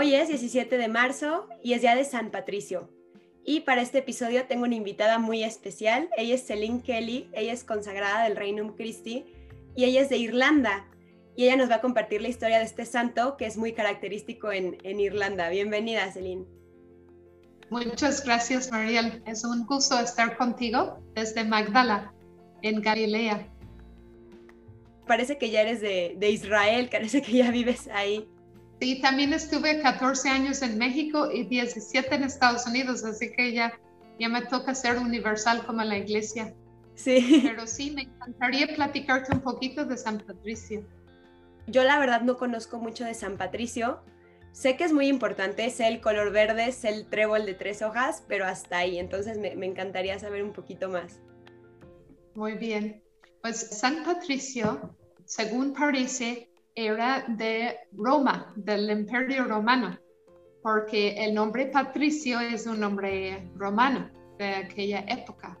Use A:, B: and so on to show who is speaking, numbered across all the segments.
A: Hoy es 17 de marzo y es día de San Patricio. Y para este episodio tengo una invitada muy especial. Ella es Celine Kelly, ella es consagrada del Reino Christi y ella es de Irlanda. Y ella nos va a compartir la historia de este santo que es muy característico en, en Irlanda. Bienvenida, Celine.
B: Muchas gracias, Mariel. Es un gusto estar contigo desde Magdala, en Galilea.
A: Parece que ya eres de, de Israel, parece que ya vives ahí.
B: Sí, también estuve 14 años en México y 17 en Estados Unidos, así que ya, ya me toca ser universal como la iglesia.
A: Sí.
B: Pero sí, me encantaría platicarte un poquito de San Patricio.
A: Yo la verdad no conozco mucho de San Patricio. Sé que es muy importante, sé el color verde, sé el trébol de tres hojas, pero hasta ahí. Entonces me, me encantaría saber un poquito más.
B: Muy bien. Pues San Patricio, según parece, era de Roma, del Imperio Romano, porque el nombre Patricio es un nombre romano de aquella época.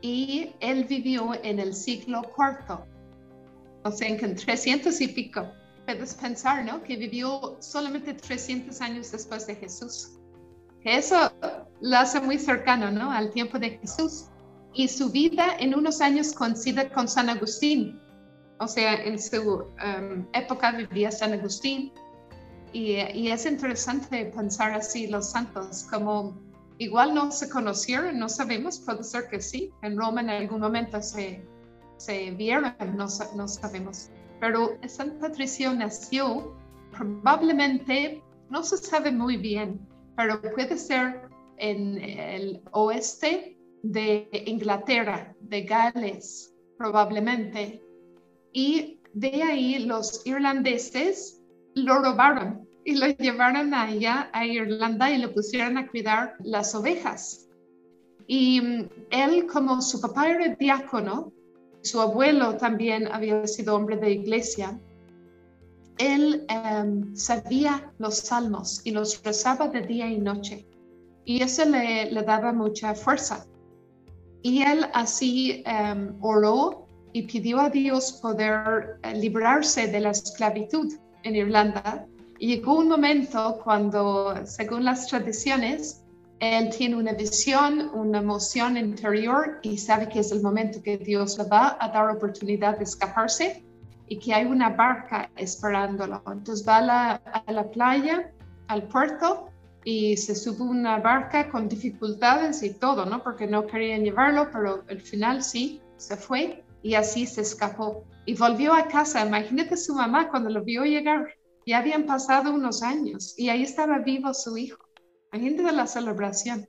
B: Y él vivió en el siglo IV, o sea, en 300 y pico. Puedes pensar, ¿no? Que vivió solamente 300 años después de Jesús. Eso lo hace muy cercano, ¿no? Al tiempo de Jesús. Y su vida en unos años coincide con San Agustín, o sea, en su um, época vivía San Agustín y, y, es interesante pensar así los santos, como igual no se conocieron, no sabemos, puede ser que sí, en Roma en algún momento se, se vieron, no, no sabemos, pero San Patricio nació probablemente, no se sabe muy bien, pero puede ser en el oeste de Inglaterra, de Gales, probablemente, y de ahí los irlandeses lo robaron y lo llevaron allá a Irlanda y lo pusieron a cuidar las ovejas. Y mm, él, como su papá era diácono, su abuelo también había sido hombre de iglesia, él em, sabía los salmos y los rezaba de día y noche. Y eso le, le daba mucha fuerza. Y él así um, oró y pidió a Dios poder eh, librarse de la esclavitud en Irlanda. Y llegó un momento cuando, según las tradiciones, él tiene una visión, una emoción interior y sabe que es el momento que Dios le va a dar oportunidad de escaparse y que hay una barca esperándolo. Entonces va a la, a la playa, al puerto, y se sube una barca con dificultades y todo, ¿no? Porque no querían llevarlo, pero al final sí, se fue y así se escapó. Y volvió a casa. Imagínate su mamá cuando lo vio llegar. Ya habían pasado unos años y ahí estaba vivo su hijo. Imagínate la celebración.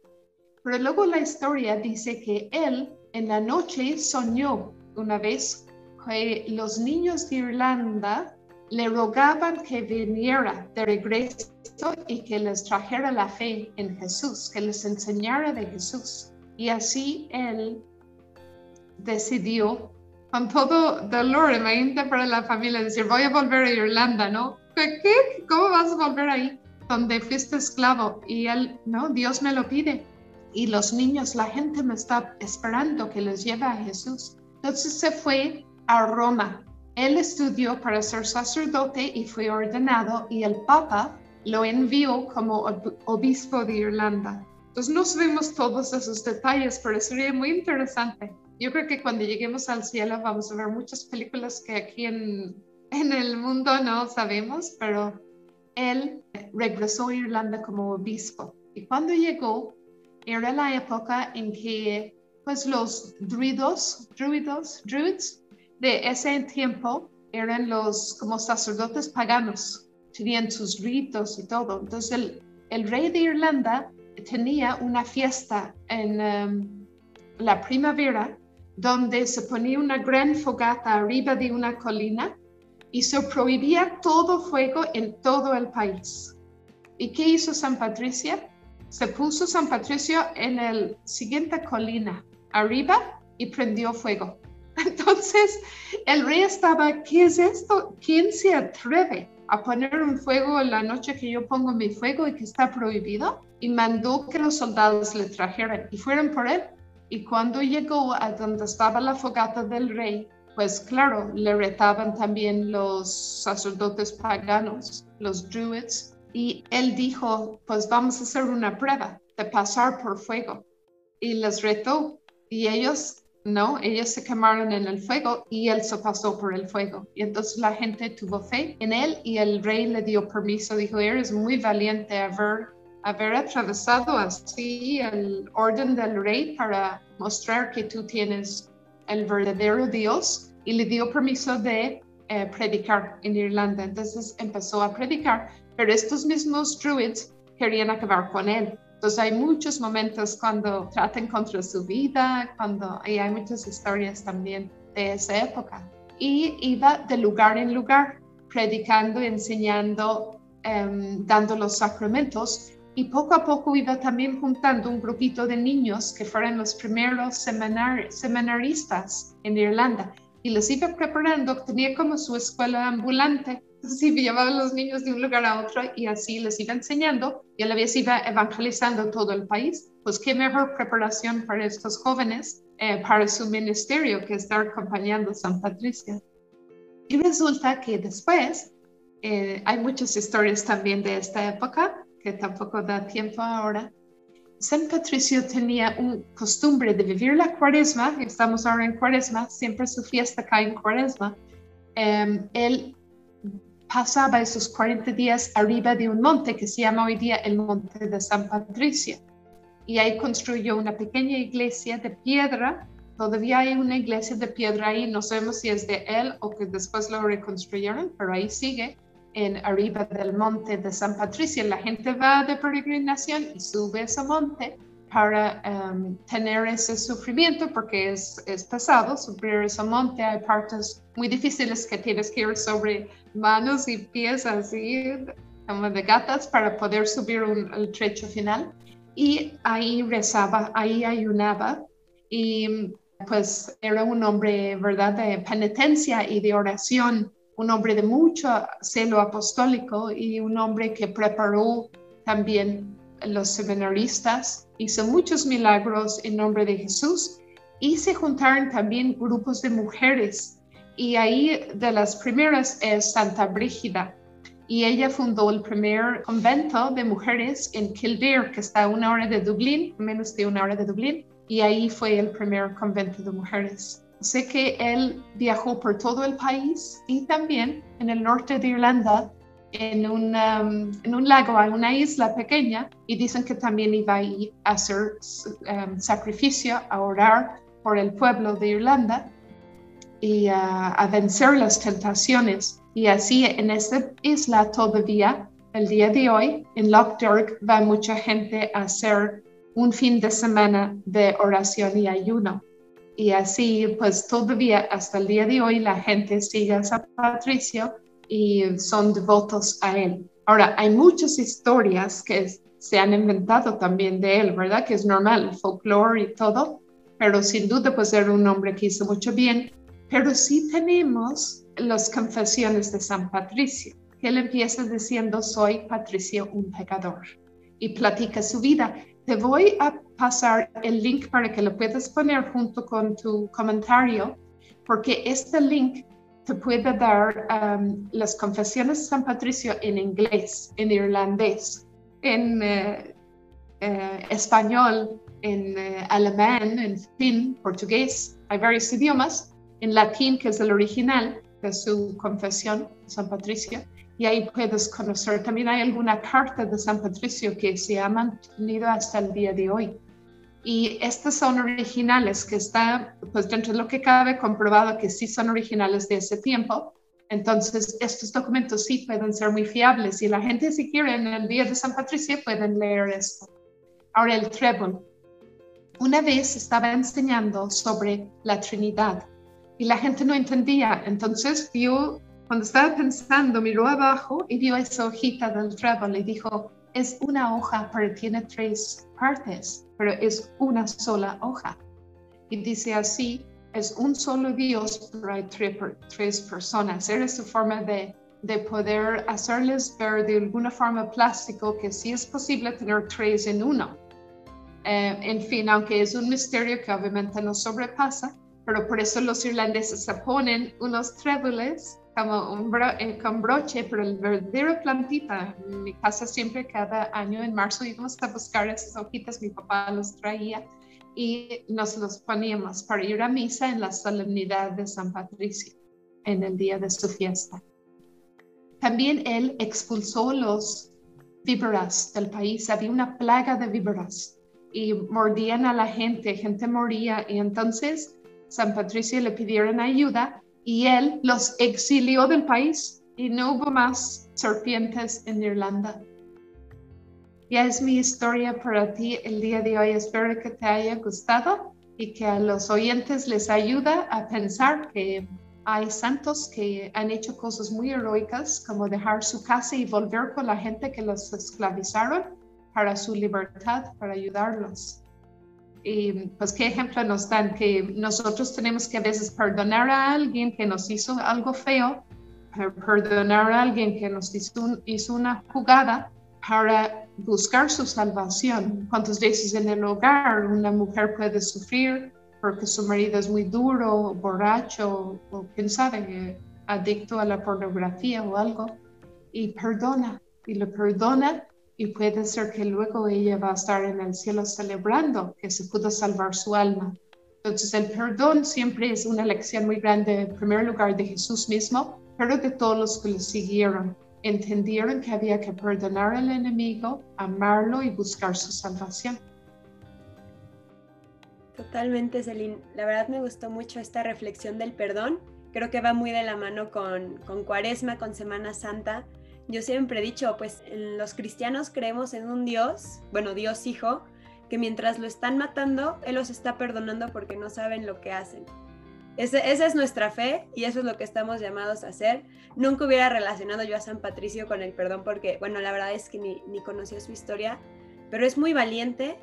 B: Pero luego la historia dice que él en la noche soñó una vez que los niños de Irlanda le rogaban que viniera de regreso y que les trajera la fe en Jesús, que les enseñara de Jesús. Y así él decidió con todo dolor, imagínate para la familia decir, voy a volver a Irlanda, ¿no? ¿Qué? ¿Qué? ¿Cómo vas a volver ahí? Donde fuiste esclavo. Y él, no, Dios me lo pide. Y los niños, la gente me está esperando que les lleve a Jesús. Entonces se fue a Roma. Él estudió para ser sacerdote y fue ordenado y el Papa lo envió como obispo de Irlanda. Entonces no sabemos todos esos detalles, pero sería muy interesante yo creo que cuando lleguemos al cielo vamos a ver muchas películas que aquí en, en el mundo no sabemos, pero él regresó a Irlanda como obispo. Y cuando llegó, era la época en que pues los druidos, druidos, druids de ese tiempo eran los como sacerdotes paganos, tenían sus ritos y todo. Entonces el, el rey de Irlanda tenía una fiesta en um, la primavera donde se ponía una gran fogata arriba de una colina y se prohibía todo fuego en todo el país. ¿Y qué hizo San Patricio? Se puso San Patricio en la siguiente colina, arriba, y prendió fuego. Entonces el rey estaba, ¿qué es esto? ¿Quién se atreve a poner un fuego en la noche que yo pongo mi fuego y que está prohibido? Y mandó que los soldados le trajeran y fueron por él y cuando llegó a donde estaba la fogata del rey, pues claro, le retaban también los sacerdotes paganos, los druids, y él dijo, pues vamos a hacer una prueba de pasar por fuego. Y les retó y ellos, no, ellos se quemaron en el fuego y él se pasó por el fuego. Y entonces la gente tuvo fe en él y el rey le dio permiso, dijo, eres muy valiente haber, haber atravesado así el orden del rey para mostrar que tú tienes el verdadero Dios y le dio permiso de eh, predicar en Irlanda. Entonces empezó a predicar, pero estos mismos druids querían acabar con él. Entonces hay muchos momentos cuando tratan contra su vida, cuando y hay muchas historias también de esa época. Y iba de lugar en lugar, predicando, enseñando, em, dando los sacramentos. Y poco a poco iba también juntando un grupito de niños que fueron los primeros seminar seminaristas en Irlanda y los iba preparando, tenía como su escuela ambulante, entonces llevaba a los niños de un lugar a otro y así les iba enseñando y a la vez iba evangelizando todo el país. Pues qué mejor preparación para estos jóvenes eh, para su ministerio que estar acompañando a San Patricia. Y resulta que después eh, hay muchas historias también de esta época, que tampoco da tiempo ahora, San Patricio tenía una costumbre de vivir la cuaresma, estamos ahora en cuaresma, siempre su fiesta cae en cuaresma. Em, él pasaba esos 40 días arriba de un monte que se llama hoy día el Monte de San Patricio. Y ahí construyó una pequeña iglesia de piedra. Todavía hay una iglesia de piedra ahí, no sabemos si es de él o que después lo reconstruyeron, pero ahí sigue en arriba del monte de San Patricio. La gente va de peregrinación y sube ese monte para um, tener ese sufrimiento porque es, es pesado subir ese monte. Hay partes muy difíciles que tienes que ir sobre manos y pies así como de gatas para poder subir el trecho final. Y ahí rezaba, ahí ayunaba y pues era un hombre, ¿verdad?, de penitencia y de oración un hombre de mucho celo apostólico y un hombre que preparó también los seminaristas, hizo muchos milagros en nombre de Jesús y se juntaron también grupos de mujeres. Y ahí de las primeras es Santa Brígida. Y ella fundó el primer convento de mujeres en Kildare, que está a una hora de Dublín, menos de una hora de Dublín, y ahí fue el primer convento de mujeres. Sé que él viajó por todo el país y también en el norte de Irlanda, en un, um, en un lago, en una isla pequeña, y dicen que también iba a, a hacer um, sacrificio, a orar por el pueblo de Irlanda y a vencer las tentaciones. Y así en esta isla todavía, el día de hoy, en Loch Derg, va mucha gente a hacer un fin de semana de oración y ayuno y así pues todavía hasta el día de hoy la gente sigue a San Patricio y son devotos a él. Ahora, hay muchas historias que se han inventado también de él, ¿verdad? Que es normal, folclore y todo, pero sin duda pues era un hombre que hizo mucho bien. Pero sí tenemos las confesiones de San Patricio, que él empieza diciendo, soy Patricio, un pecador, y platica su vida. Te voy a pasar el link para que lo puedas poner junto con tu comentario, porque este link te puede dar um, las confesiones de San Patricio en inglés, en irlandés, en eh, eh, español, en eh, alemán, en fin, portugués, hay varios idiomas, en latín, que es el original de su confesión, San Patricio, y ahí puedes conocer. También hay alguna carta de San Patricio que se ha mantenido hasta el día de hoy. Y estas son originales, que está, pues dentro de lo que cabe, comprobado que sí son originales de ese tiempo. Entonces, estos documentos sí pueden ser muy fiables y la gente, si quiere, en el día de San Patricio pueden leer esto. Ahora, el trébol. Una vez estaba enseñando sobre la Trinidad y la gente no entendía. Entonces vio cuando estaba pensando, miró abajo y vio esa hojita del trébol y dijo, es una hoja, pero tiene tres partes, pero es una sola hoja. Y dice así, es un solo Dios, pero hay tres, personas. Era su forma de, de poder hacerles ver de alguna forma plástico que sí es posible tener tres en uno. Eh, en fin, aunque es un misterio que obviamente nos sobrepasa, pero por eso los irlandeses se ponen unos tréboles como un eh, con broche, pero el verdadero plantita. Mi casa siempre cada año en marzo íbamos a buscar esas hojitas, mi papá los traía y nos los poníamos para ir a misa en la solemnidad de San Patricio, en el día de su fiesta. También él expulsó los víboras del país, había una plaga de víboras y mordían a la gente, gente moría y entonces San Patricio le pidieron ayuda y él los exilió del país y no hubo más serpientes en Irlanda. Ya es mi historia para ti el día de hoy. Espero que te haya gustado y que a los oyentes les ayuda a pensar que hay santos que han hecho cosas muy heroicas, como dejar su casa y volver con la gente que los esclavizaron para su libertad, para ayudarlos. Y pues qué ejemplo nos dan que nosotros tenemos que a veces perdonar a alguien que nos hizo algo feo, perdonar a alguien que nos hizo, hizo una jugada para buscar su salvación. ¿Cuántas veces en el hogar una mujer puede sufrir porque su marido es muy duro, borracho o quién sabe, adicto a la pornografía o algo? Y perdona, y lo perdona y puede ser que luego ella va a estar en el cielo celebrando que se pudo salvar su alma. Entonces el perdón siempre es una lección muy grande, en primer lugar de Jesús mismo, pero de todos los que le siguieron entendieron que había que perdonar al enemigo, amarlo y buscar su salvación.
A: Totalmente, Celine. La verdad me gustó mucho esta reflexión del perdón. Creo que va muy de la mano con, con Cuaresma, con Semana Santa. Yo siempre he dicho, pues los cristianos creemos en un Dios, bueno, Dios Hijo, que mientras lo están matando, Él los está perdonando porque no saben lo que hacen esa es nuestra fe y eso es lo que estamos llamados a hacer. Nunca hubiera relacionado yo a San Patricio con el perdón porque, bueno, la verdad es que ni, ni conocía su historia, pero es muy valiente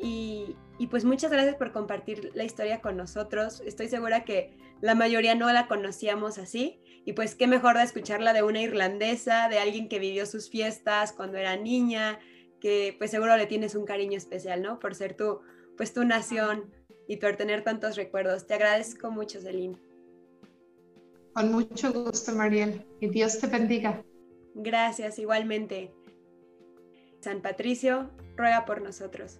A: y, pues muchas gracias por compartir la historia con nosotros. Estoy segura que la mayoría no la conocíamos así y pues qué mejor de escucharla de una irlandesa, de alguien que vivió sus fiestas cuando era niña, que pues seguro le tienes un cariño especial, ¿no? Por ser tu, pues tu nación y por tener tantos recuerdos. Te agradezco mucho, Celine.
B: Con mucho gusto, Mariel. Y Dios te bendiga.
A: Gracias, igualmente. San Patricio, ruega por nosotros.